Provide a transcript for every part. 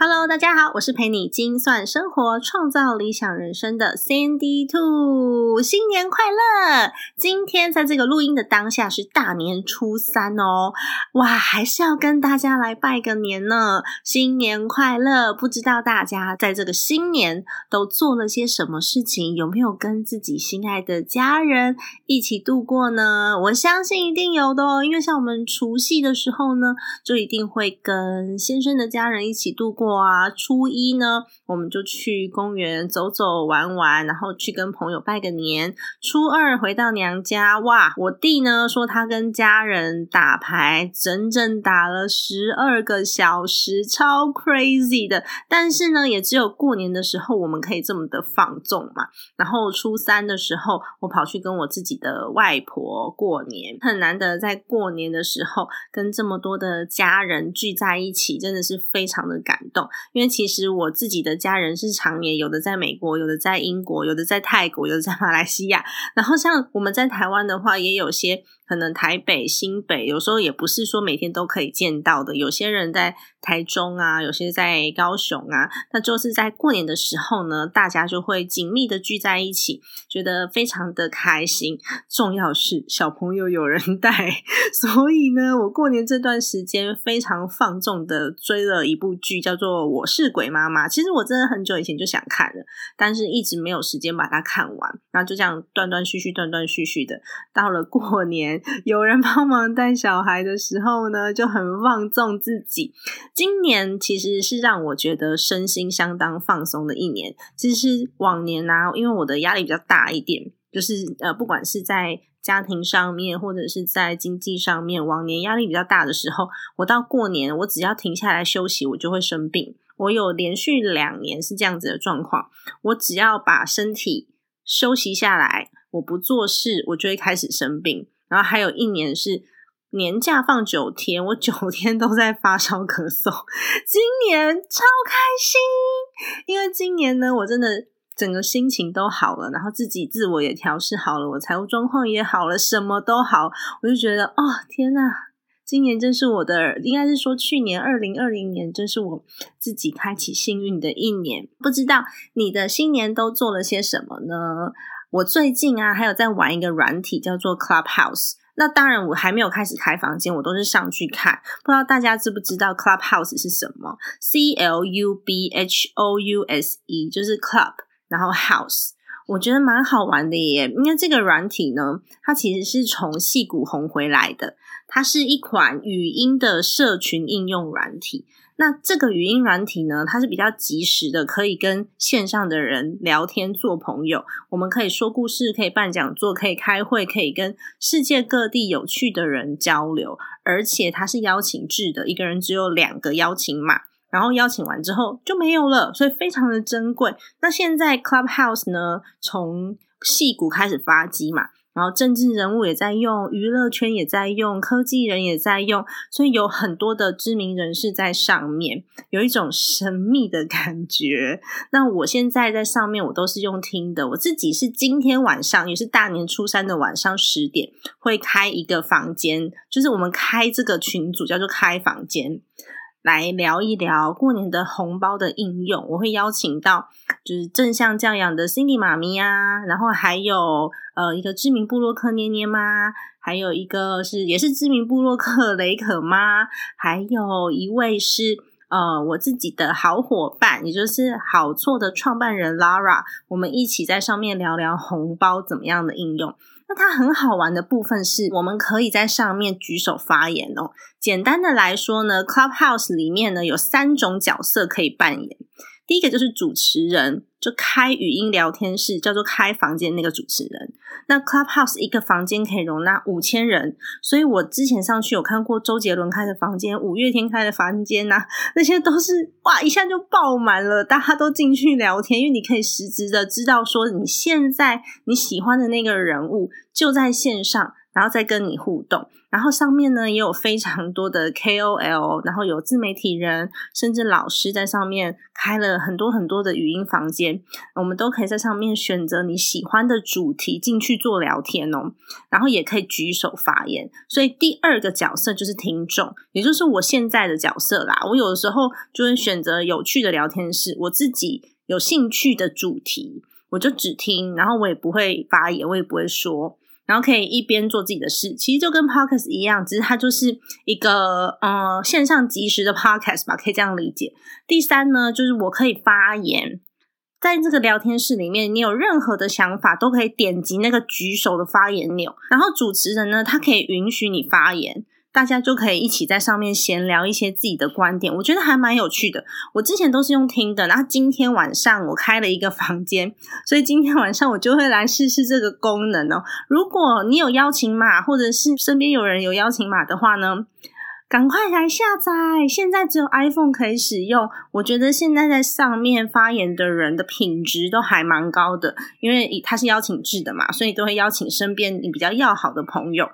Hello，大家好，我是陪你精算生活、创造理想人生的 Sandy Two，新年快乐！今天在这个录音的当下是大年初三哦，哇，还是要跟大家来拜个年呢，新年快乐！不知道大家在这个新年都做了些什么事情，有没有跟自己心爱的家人一起度过呢？我相信一定有的哦，因为像我们除夕的时候呢，就一定会跟先生的家人一起度过。哇，初一呢，我们就去公园走走玩玩，然后去跟朋友拜个年。初二回到娘家，哇，我弟呢说他跟家人打牌，整整打了十二个小时，超 crazy 的。但是呢，也只有过年的时候我们可以这么的放纵嘛。然后初三的时候，我跑去跟我自己的外婆过年，很难得在过年的时候跟这么多的家人聚在一起，真的是非常的感动。因为其实我自己的家人是常年有的在美国，有的在英国，有的在泰国，有的在马来西亚。然后像我们在台湾的话，也有些。可能台北、新北有时候也不是说每天都可以见到的。有些人在台中啊，有些在高雄啊，那就是在过年的时候呢，大家就会紧密的聚在一起，觉得非常的开心。重要是小朋友有人带，所以呢，我过年这段时间非常放纵的追了一部剧，叫做《我是鬼妈妈》。其实我真的很久以前就想看了，但是一直没有时间把它看完，然后就这样断断续续、断断续续的，到了过年。有人帮忙带小孩的时候呢，就很放纵自己。今年其实是让我觉得身心相当放松的一年。其实往年啊，因为我的压力比较大一点，就是呃，不管是在家庭上面，或者是在经济上面，往年压力比较大的时候，我到过年，我只要停下来休息，我就会生病。我有连续两年是这样子的状况，我只要把身体休息下来，我不做事，我就会开始生病。然后还有一年是年假放九天，我九天都在发烧咳嗽。今年超开心，因为今年呢，我真的整个心情都好了，然后自己自我也调试好了，我财务状况也好了，什么都好，我就觉得哦天呐，今年真是我的，应该是说去年二零二零年，真是我自己开启幸运的一年。不知道你的新年都做了些什么呢？我最近啊，还有在玩一个软体，叫做 Clubhouse。那当然，我还没有开始开房间，我都是上去看。不知道大家知不知道 Clubhouse 是什么？C L U B H O U S E，就是 Club，然后 House。我觉得蛮好玩的耶。因为这个软体呢，它其实是从戏骨红回来的，它是一款语音的社群应用软体。那这个语音软体呢，它是比较及时的，可以跟线上的人聊天做朋友。我们可以说故事，可以办讲座，可以开会，可以跟世界各地有趣的人交流。而且它是邀请制的，一个人只有两个邀请码，然后邀请完之后就没有了，所以非常的珍贵。那现在 Clubhouse 呢，从戏骨开始发机嘛。然后政治人物也在用，娱乐圈也在用，科技人也在用，所以有很多的知名人士在上面，有一种神秘的感觉。那我现在在上面，我都是用听的。我自己是今天晚上，也是大年初三的晚上十点，会开一个房间，就是我们开这个群组叫做开房间。来聊一聊过年的红包的应用，我会邀请到就是正向教养的 Cindy 妈咪啊，然后还有呃一个知名布洛克捏捏妈，还有一个是也是知名布洛克雷可妈，还有一位是呃我自己的好伙伴，也就是好错的创办人 Lara，我们一起在上面聊聊红包怎么样的应用。那它很好玩的部分是，我们可以在上面举手发言哦。简单的来说呢，Clubhouse 里面呢有三种角色可以扮演。第一个就是主持人，就开语音聊天室，叫做开房间那个主持人。那 Clubhouse 一个房间可以容纳五千人，所以我之前上去有看过周杰伦开的房间、五月天开的房间呐，那些都是哇一下就爆满了，大家都进去聊天，因为你可以实质的知道说你现在你喜欢的那个人物就在线上。然后再跟你互动，然后上面呢也有非常多的 KOL，然后有自媒体人，甚至老师在上面开了很多很多的语音房间，我们都可以在上面选择你喜欢的主题进去做聊天哦，然后也可以举手发言。所以第二个角色就是听众，也就是我现在的角色啦。我有的时候就会选择有趣的聊天室，我自己有兴趣的主题，我就只听，然后我也不会发言，我也不会说。然后可以一边做自己的事，其实就跟 podcast 一样，只是它就是一个呃线上即时的 podcast 吧，可以这样理解。第三呢，就是我可以发言，在这个聊天室里面，你有任何的想法都可以点击那个举手的发言钮，然后主持人呢，他可以允许你发言。大家就可以一起在上面闲聊一些自己的观点，我觉得还蛮有趣的。我之前都是用听的，然后今天晚上我开了一个房间，所以今天晚上我就会来试试这个功能哦。如果你有邀请码，或者是身边有人有邀请码的话呢？赶快来下载！现在只有 iPhone 可以使用。我觉得现在在上面发言的人的品质都还蛮高的，因为他是邀请制的嘛，所以都会邀请身边你比较要好的朋友。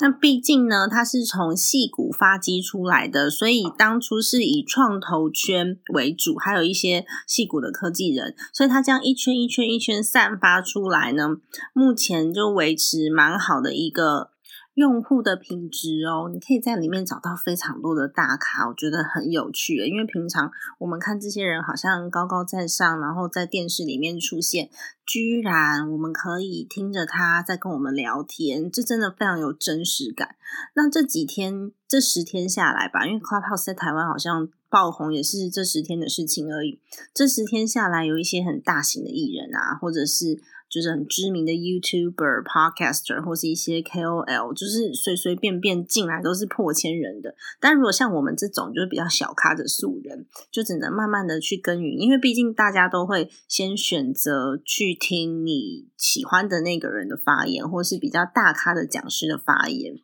那毕竟呢，他是从戏骨发迹出来的，所以当初是以创投圈为主，还有一些戏骨的科技人，所以他这样一圈一圈一圈散发出来呢，目前就维持蛮好的一个。用户的品质哦，你可以在里面找到非常多的大咖，我觉得很有趣。因为平常我们看这些人好像高高在上，然后在电视里面出现，居然我们可以听着他在跟我们聊天，这真的非常有真实感。那这几天这十天下来吧，因为 Clubhouse 在台湾好像爆红也是这十天的事情而已。这十天下来，有一些很大型的艺人啊，或者是。就是很知名的 YouTuber、Podcaster 或是一些 KOL，就是随随便便进来都是破千人的。但如果像我们这种就是比较小咖的素人，就只能慢慢的去耕耘，因为毕竟大家都会先选择去听你喜欢的那个人的发言，或是比较大咖的讲师的发言。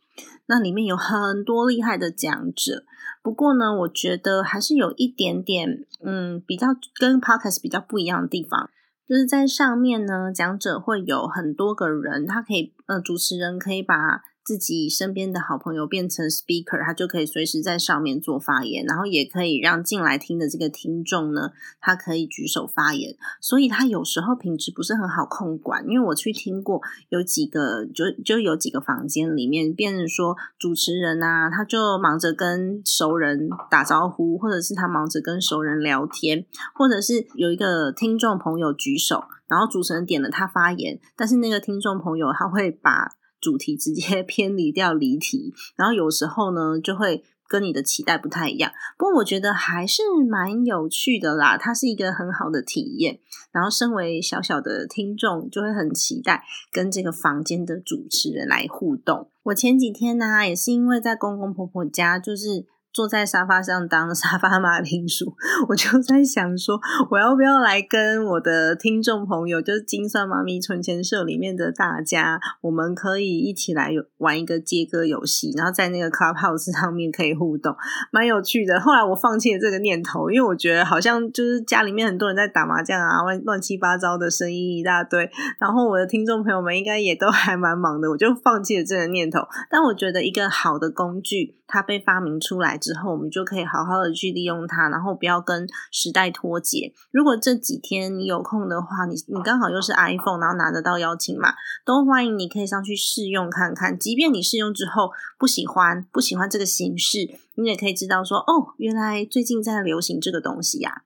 那里面有很多厉害的讲者，不过呢，我觉得还是有一点点，嗯，比较跟 Podcast 比较不一样的地方。就是在上面呢，讲者会有很多个人，他可以，呃，主持人可以把。自己身边的好朋友变成 speaker，他就可以随时在上面做发言，然后也可以让进来听的这个听众呢，他可以举手发言。所以他有时候品质不是很好控管，因为我去听过有几个，就就有几个房间里面，变成说主持人啊，他就忙着跟熟人打招呼，或者是他忙着跟熟人聊天，或者是有一个听众朋友举手，然后主持人点了他发言，但是那个听众朋友他会把。主题直接 偏离掉离题，然后有时候呢就会跟你的期待不太一样。不过我觉得还是蛮有趣的啦，它是一个很好的体验。然后身为小小的听众，就会很期待跟这个房间的主持人来互动。我前几天呢，也是因为在公公婆婆家，就是。坐在沙发上当 沙发马铃薯，我就在想说，我要不要来跟我的听众朋友，就是金算妈咪存钱社里面的大家，我们可以一起来玩一个接歌游戏，然后在那个 Clubhouse 上面可以互动，蛮有趣的。后来我放弃了这个念头，因为我觉得好像就是家里面很多人在打麻将啊，乱乱七八糟的声音一大堆，然后我的听众朋友们应该也都还蛮忙的，我就放弃了这个念头。但我觉得一个好的工具，它被发明出来。之后，我们就可以好好的去利用它，然后不要跟时代脱节。如果这几天你有空的话，你你刚好又是 iPhone，然后拿得到邀请码，都欢迎你可以上去试用看看。即便你试用之后不喜欢，不喜欢这个形式，你也可以知道说，哦，原来最近在流行这个东西呀。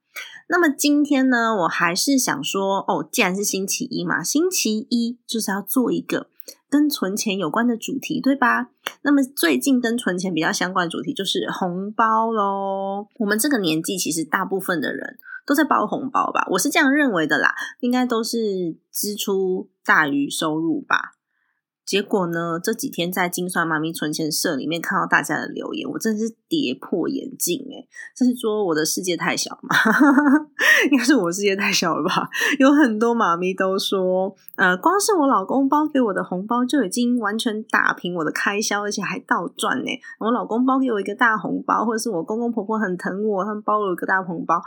那么今天呢，我还是想说，哦，既然是星期一嘛，星期一就是要做一个。跟存钱有关的主题，对吧？那么最近跟存钱比较相关的主题就是红包喽。我们这个年纪，其实大部分的人都在包红包吧？我是这样认为的啦，应该都是支出大于收入吧。结果呢？这几天在精算妈咪存钱社里面看到大家的留言，我真的是跌破眼镜诶这是说我的世界太小嘛？应该是我世界太小了吧？有很多妈咪都说，呃，光是我老公包给我的红包就已经完全打平我的开销，而且还倒赚呢。我老公包给我一个大红包，或者是我公公婆婆很疼我，他们包了一个大红包，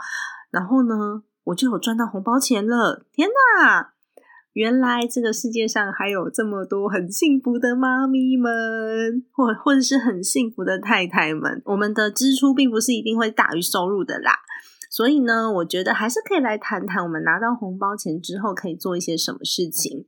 然后呢，我就有赚到红包钱了。天哪！原来这个世界上还有这么多很幸福的妈咪们，或或者是很幸福的太太们。我们的支出并不是一定会大于收入的啦，所以呢，我觉得还是可以来谈谈我们拿到红包钱之后可以做一些什么事情。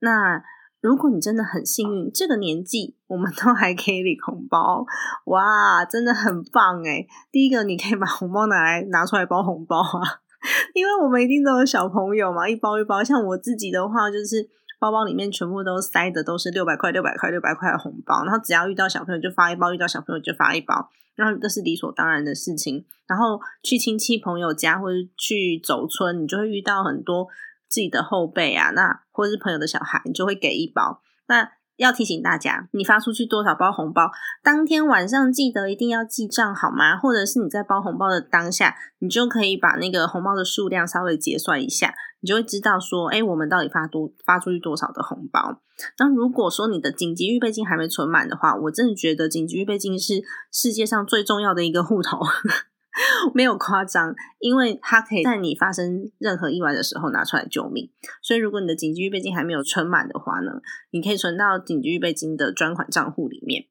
那如果你真的很幸运，这个年纪我们都还可以领红包，哇，真的很棒诶第一个，你可以把红包拿来拿出来包红包啊。因为我们一定都有小朋友嘛，一包一包。像我自己的话，就是包包里面全部都塞的都是六百块、六百块、六百块的红包。然后只要遇到小朋友就发一包，遇到小朋友就发一包，然后这是理所当然的事情。然后去亲戚朋友家或者去走村，你就会遇到很多自己的后辈啊，那或者是朋友的小孩，你就会给一包。那要提醒大家，你发出去多少包红包，当天晚上记得一定要记账好吗？或者是你在包红包的当下，你就可以把那个红包的数量稍微结算一下，你就会知道说，哎，我们到底发多发出去多少的红包。那如果说你的紧急预备金还没存满的话，我真的觉得紧急预备金是世界上最重要的一个户头。没有夸张，因为它可以在你发生任何意外的时候拿出来救命。所以，如果你的紧急预备金还没有存满的话呢，你可以存到紧急预备金的专款账户里面。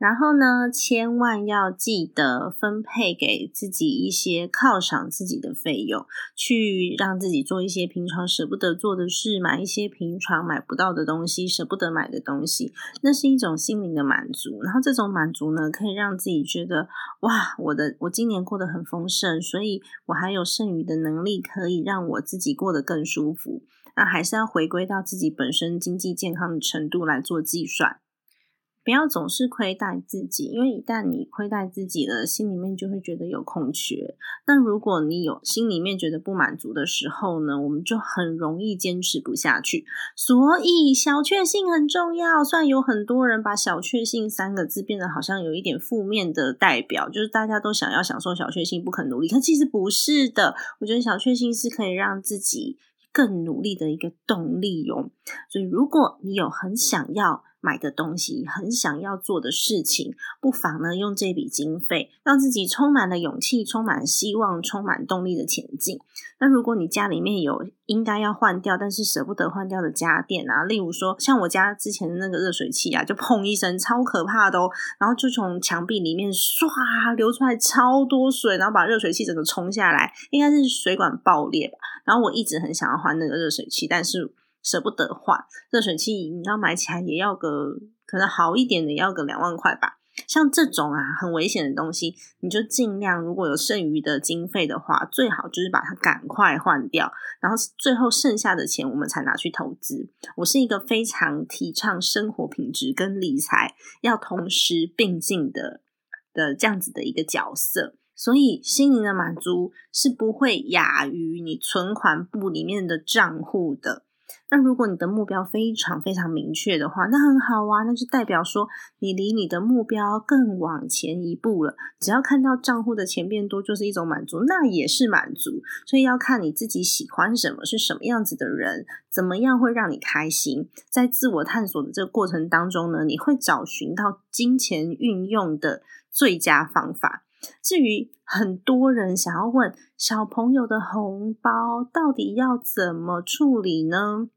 然后呢，千万要记得分配给自己一些犒赏自己的费用，去让自己做一些平常舍不得做的事，买一些平常买不到的东西，舍不得买的东西，那是一种心灵的满足。然后这种满足呢，可以让自己觉得哇，我的我今年过得很丰盛，所以我还有剩余的能力，可以让我自己过得更舒服。那还是要回归到自己本身经济健康的程度来做计算。不要总是亏待自己，因为一旦你亏待自己了，心里面就会觉得有空缺。那如果你有心里面觉得不满足的时候呢，我们就很容易坚持不下去。所以小确幸很重要。虽然有很多人把小确幸三个字变得好像有一点负面的代表，就是大家都想要享受小确幸，不肯努力。可其实不是的。我觉得小确幸是可以让自己更努力的一个动力哦。所以如果你有很想要。买的东西，很想要做的事情，不妨呢用这笔经费，让自己充满了勇气，充满希望，充满动力的前进。那如果你家里面有应该要换掉，但是舍不得换掉的家电啊，例如说像我家之前的那个热水器啊，就砰一声，超可怕的哦，然后就从墙壁里面唰流出来超多水，然后把热水器整个冲下来，应该是水管爆裂吧。然后我一直很想要换那个热水器，但是。舍不得换热水器，你要买起来也要个可能好一点的，要个两万块吧。像这种啊很危险的东西，你就尽量如果有剩余的经费的话，最好就是把它赶快换掉，然后最后剩下的钱我们才拿去投资。我是一个非常提倡生活品质跟理财要同时并进的的这样子的一个角色，所以心灵的满足是不会亚于你存款簿里面的账户的。那如果你的目标非常非常明确的话，那很好啊，那就代表说你离你的目标更往前一步了。只要看到账户的钱变多，就是一种满足，那也是满足。所以要看你自己喜欢什么，是什么样子的人，怎么样会让你开心。在自我探索的这个过程当中呢，你会找寻到金钱运用的最佳方法。至于很多人想要问小朋友的红包到底要怎么处理呢？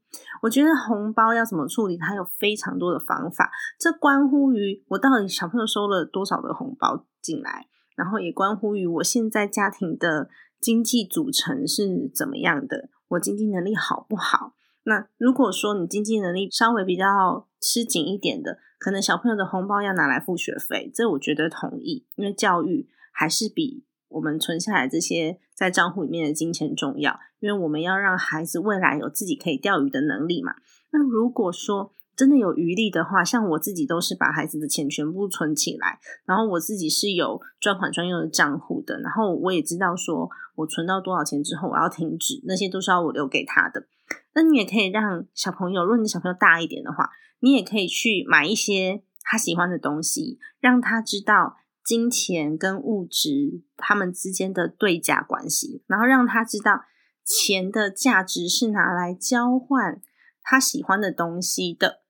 我觉得红包要怎么处理，它有非常多的方法。这关乎于我到底小朋友收了多少的红包进来，然后也关乎于我现在家庭的经济组成是怎么样的，我经济能力好不好？那如果说你经济能力稍微比较吃紧一点的，可能小朋友的红包要拿来付学费，这我觉得同意，因为教育还是比。我们存下来这些在账户里面的金钱重要，因为我们要让孩子未来有自己可以钓鱼的能力嘛。那如果说真的有余力的话，像我自己都是把孩子的钱全部存起来，然后我自己是有专款专用的账户的，然后我也知道说我存到多少钱之后我要停止，那些都是要我留给他的。那你也可以让小朋友，如果你小朋友大一点的话，你也可以去买一些他喜欢的东西，让他知道金钱跟物质他们之间的对价关系，然后让他知道钱的价值是拿来交换他喜欢的东西的。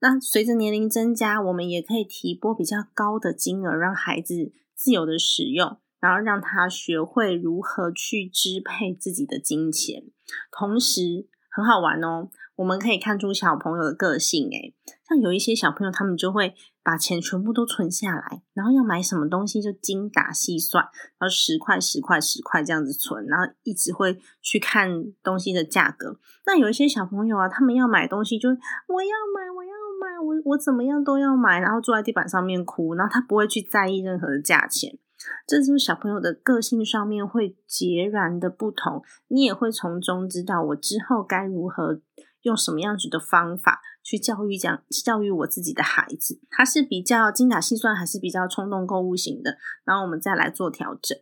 那随着年龄增加，我们也可以提拨比较高的金额，让孩子自由的使用，然后让他学会如何去支配自己的金钱，同时很好玩哦。我们可以看出小朋友的个性，诶像有一些小朋友，他们就会把钱全部都存下来，然后要买什么东西就精打细算，然后十块、十块、十块这样子存，然后一直会去看东西的价格。那有一些小朋友啊，他们要买东西就我要买，我要买，我我怎么样都要买，然后坐在地板上面哭，然后他不会去在意任何的价钱。这就是小朋友的个性上面会截然的不同，你也会从中知道我之后该如何。用什么样子的方法去教育讲教育我自己的孩子？他是比较精打细算，还是比较冲动购物型的？然后我们再来做调整。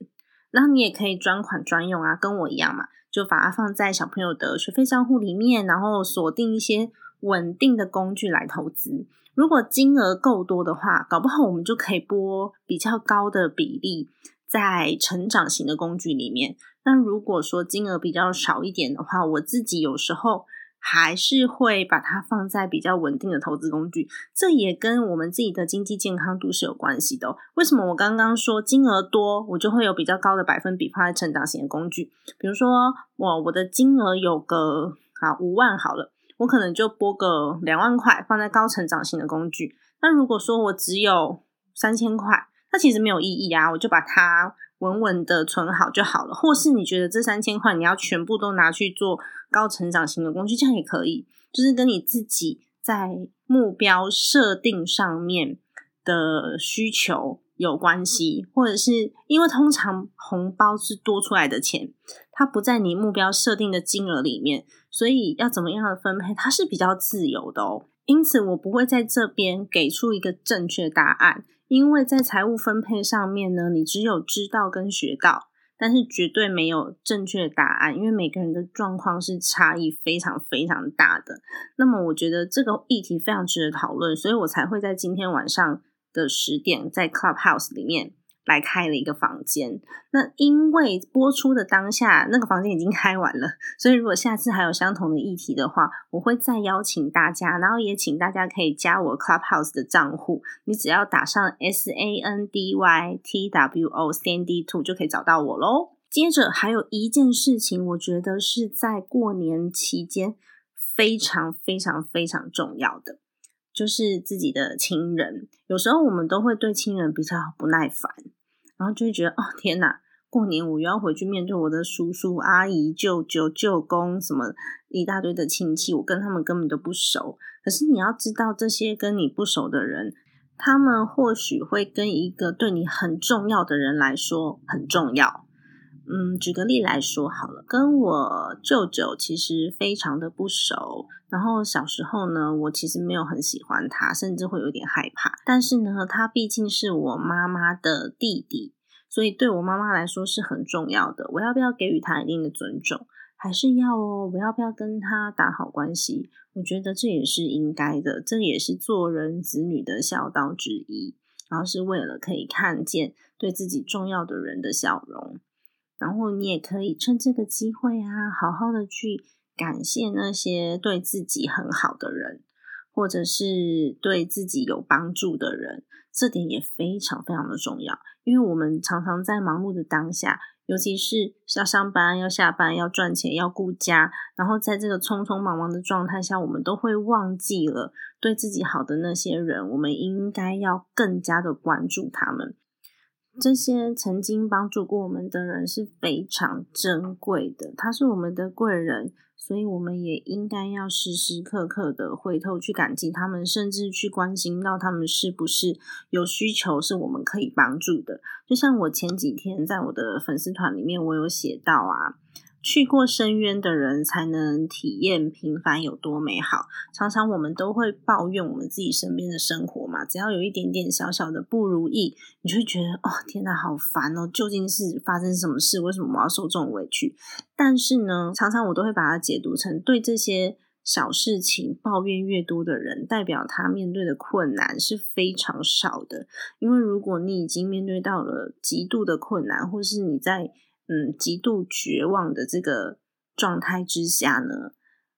然后你也可以专款专用啊，跟我一样嘛，就把它放在小朋友的学费账户里面，然后锁定一些稳定的工具来投资。如果金额够多的话，搞不好我们就可以拨比较高的比例在成长型的工具里面。那如果说金额比较少一点的话，我自己有时候。还是会把它放在比较稳定的投资工具，这也跟我们自己的经济健康度是有关系的。为什么我刚刚说金额多，我就会有比较高的百分比放在成长型的工具？比如说，我我的金额有个啊五万好了，我可能就拨个两万块放在高成长型的工具。那如果说我只有三千块，那其实没有意义啊，我就把它。稳稳的存好就好了，或是你觉得这三千块你要全部都拿去做高成长型的工具，这样也可以，就是跟你自己在目标设定上面的需求有关系，或者是因为通常红包是多出来的钱，它不在你目标设定的金额里面，所以要怎么样的分配，它是比较自由的哦。因此，我不会在这边给出一个正确答案。因为在财务分配上面呢，你只有知道跟学到，但是绝对没有正确答案，因为每个人的状况是差异非常非常大的。那么，我觉得这个议题非常值得讨论，所以我才会在今天晚上的十点在 Clubhouse 里面。来开了一个房间，那因为播出的当下那个房间已经开完了，所以如果下次还有相同的议题的话，我会再邀请大家，然后也请大家可以加我 Clubhouse 的账户，你只要打上 S A N D Y T W O Sandy Two 就可以找到我喽。接着还有一件事情，我觉得是在过年期间非常非常非常重要的，就是自己的亲人，有时候我们都会对亲人比较不耐烦。然后就会觉得哦天哪，过年我又要回去面对我的叔叔阿姨、舅舅、舅公什么一大堆的亲戚，我跟他们根本都不熟。可是你要知道，这些跟你不熟的人，他们或许会跟一个对你很重要的人来说很重要。嗯，举个例来说好了，跟我舅舅其实非常的不熟，然后小时候呢，我其实没有很喜欢他，甚至会有点害怕。但是呢，他毕竟是我妈妈的弟弟，所以对我妈妈来说是很重要的。我要不要给予他一定的尊重？还是要哦？我要不要跟他打好关系？我觉得这也是应该的，这也是做人子女的孝道之一。然后是为了可以看见对自己重要的人的笑容。然后你也可以趁这个机会啊，好好的去感谢那些对自己很好的人，或者是对自己有帮助的人，这点也非常非常的重要。因为我们常常在忙碌的当下，尤其是要上班、要下班、要赚钱、要顾家，然后在这个匆匆忙忙的状态下，我们都会忘记了对自己好的那些人，我们应该要更加的关注他们。这些曾经帮助过我们的人是非常珍贵的，他是我们的贵人，所以我们也应该要时时刻刻的回头去感激他们，甚至去关心到他们是不是有需求是我们可以帮助的。就像我前几天在我的粉丝团里面，我有写到啊，去过深渊的人才能体验平凡有多美好。常常我们都会抱怨我们自己身边的生活嘛，只要有一点点小小的不如意，你就会觉得哦，天哪，好烦哦！究竟是发生什么事？为什么我要受这种委屈？但是呢，常常我都会把它解读成对这些。小事情抱怨越多的人，代表他面对的困难是非常少的。因为如果你已经面对到了极度的困难，或是你在嗯极度绝望的这个状态之下呢，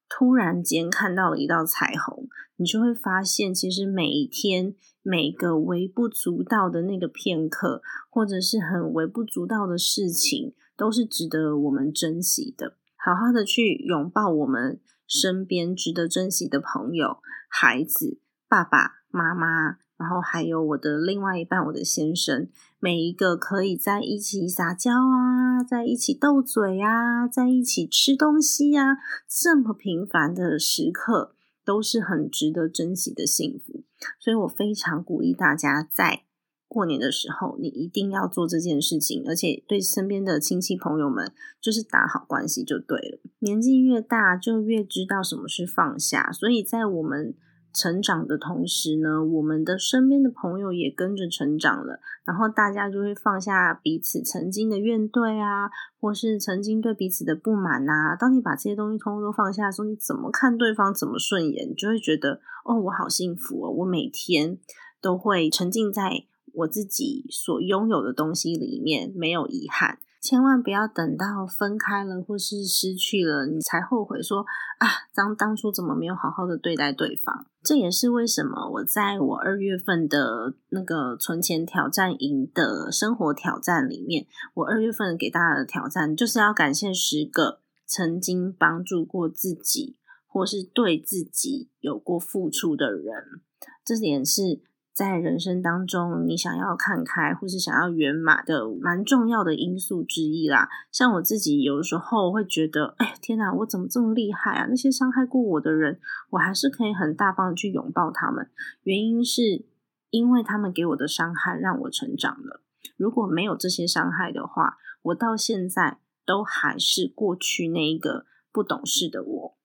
突然间看到了一道彩虹，你就会发现，其实每一天每个微不足道的那个片刻，或者是很微不足道的事情，都是值得我们珍惜的。好好的去拥抱我们。身边值得珍惜的朋友、孩子、爸爸妈妈，然后还有我的另外一半，我的先生，每一个可以在一起撒娇啊，在一起斗嘴啊，在一起吃东西啊，这么平凡的时刻，都是很值得珍惜的幸福。所以我非常鼓励大家在。过年的时候，你一定要做这件事情，而且对身边的亲戚朋友们，就是打好关系就对了。年纪越大，就越知道什么是放下。所以在我们成长的同时呢，我们的身边的朋友也跟着成长了，然后大家就会放下彼此曾经的怨怼啊，或是曾经对彼此的不满啊。当你把这些东西通通都放下的时候，你怎么看对方怎么顺眼，你就会觉得哦，我好幸福哦，我每天都会沉浸在。我自己所拥有的东西里面没有遗憾，千万不要等到分开了或是失去了，你才后悔说啊，当当初怎么没有好好的对待对方？这也是为什么我在我二月份的那个存钱挑战营的生活挑战里面，我二月份给大家的挑战就是要感谢十个曾经帮助过自己或是对自己有过付出的人，这点是。在人生当中，你想要看开或是想要圆满的，蛮重要的因素之一啦。像我自己有的时候会觉得，哎，天哪，我怎么这么厉害啊？那些伤害过我的人，我还是可以很大方的去拥抱他们。原因是因为他们给我的伤害让我成长了。如果没有这些伤害的话，我到现在都还是过去那一个不懂事的我。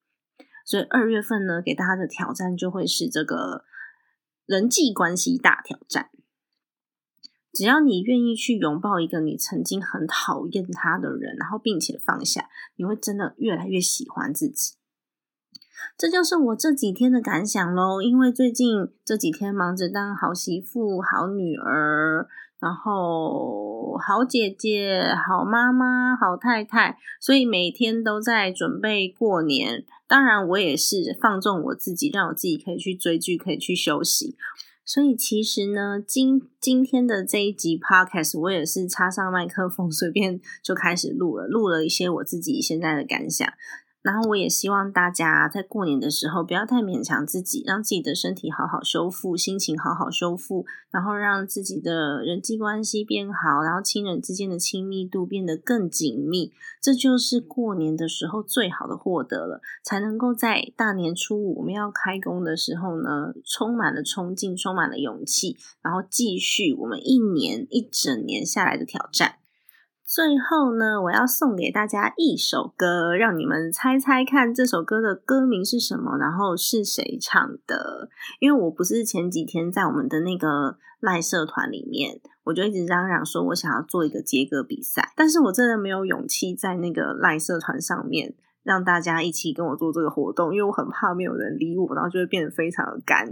所以二月份呢，给大家的挑战就会是这个。人际关系大挑战，只要你愿意去拥抱一个你曾经很讨厌他的人，然后并且放下，你会真的越来越喜欢自己。这就是我这几天的感想喽。因为最近这几天忙着当好媳妇、好女儿，然后好姐姐、好妈妈、好太太，所以每天都在准备过年。当然，我也是放纵我自己，让我自己可以去追剧，可以去休息。所以，其实呢，今今天的这一集 podcast，我也是插上麦克风，随便就开始录了，录了一些我自己现在的感想。然后我也希望大家在过年的时候不要太勉强自己，让自己的身体好好修复，心情好好修复，然后让自己的人际关系变好，然后亲人之间的亲密度变得更紧密，这就是过年的时候最好的获得了，才能够在大年初五我们要开工的时候呢，充满了冲劲，充满了勇气，然后继续我们一年一整年下来的挑战。最后呢，我要送给大家一首歌，让你们猜猜看这首歌的歌名是什么，然后是谁唱的。因为我不是前几天在我们的那个赖社团里面，我就一直嚷嚷说我想要做一个接歌比赛，但是我真的没有勇气在那个赖社团上面让大家一起跟我做这个活动，因为我很怕没有人理我，然后就会变得非常的干。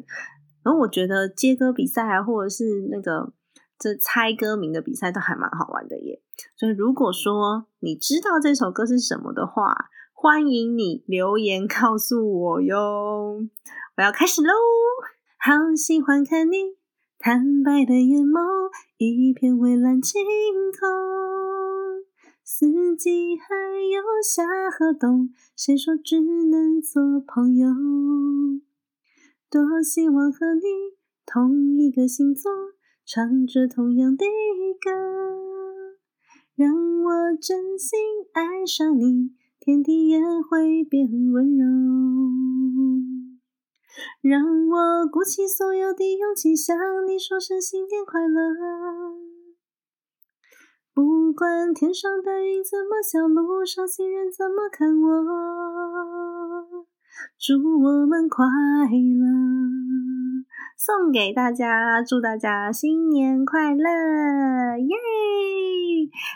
然后我觉得接歌比赛啊，或者是那个。这猜歌名的比赛都还蛮好玩的耶，所以如果说你知道这首歌是什么的话，欢迎你留言告诉我哟。我要开始喽！好喜欢看你坦白的眼眸，一片蔚蓝晴空，四季还有夏和冬，谁说只能做朋友？多希望和你同一个星座。唱着同样的歌，让我真心爱上你，天地也会变温柔。让我鼓起所有的勇气，向你说声新年快乐。不管天上的云怎么笑，路上行人怎么看我，祝我们快乐。送给大家，祝大家新年快乐，耶！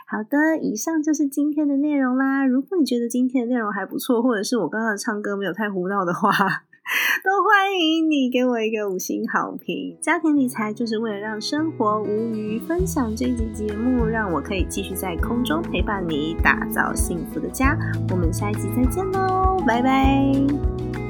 好的，以上就是今天的内容啦。如果你觉得今天的内容还不错，或者是我刚刚唱歌没有太胡闹的话，都欢迎你给我一个五星好评。家庭理财就是为了让生活无余，分享这集节目，让我可以继续在空中陪伴你，打造幸福的家。我们下一集再见喽，拜拜。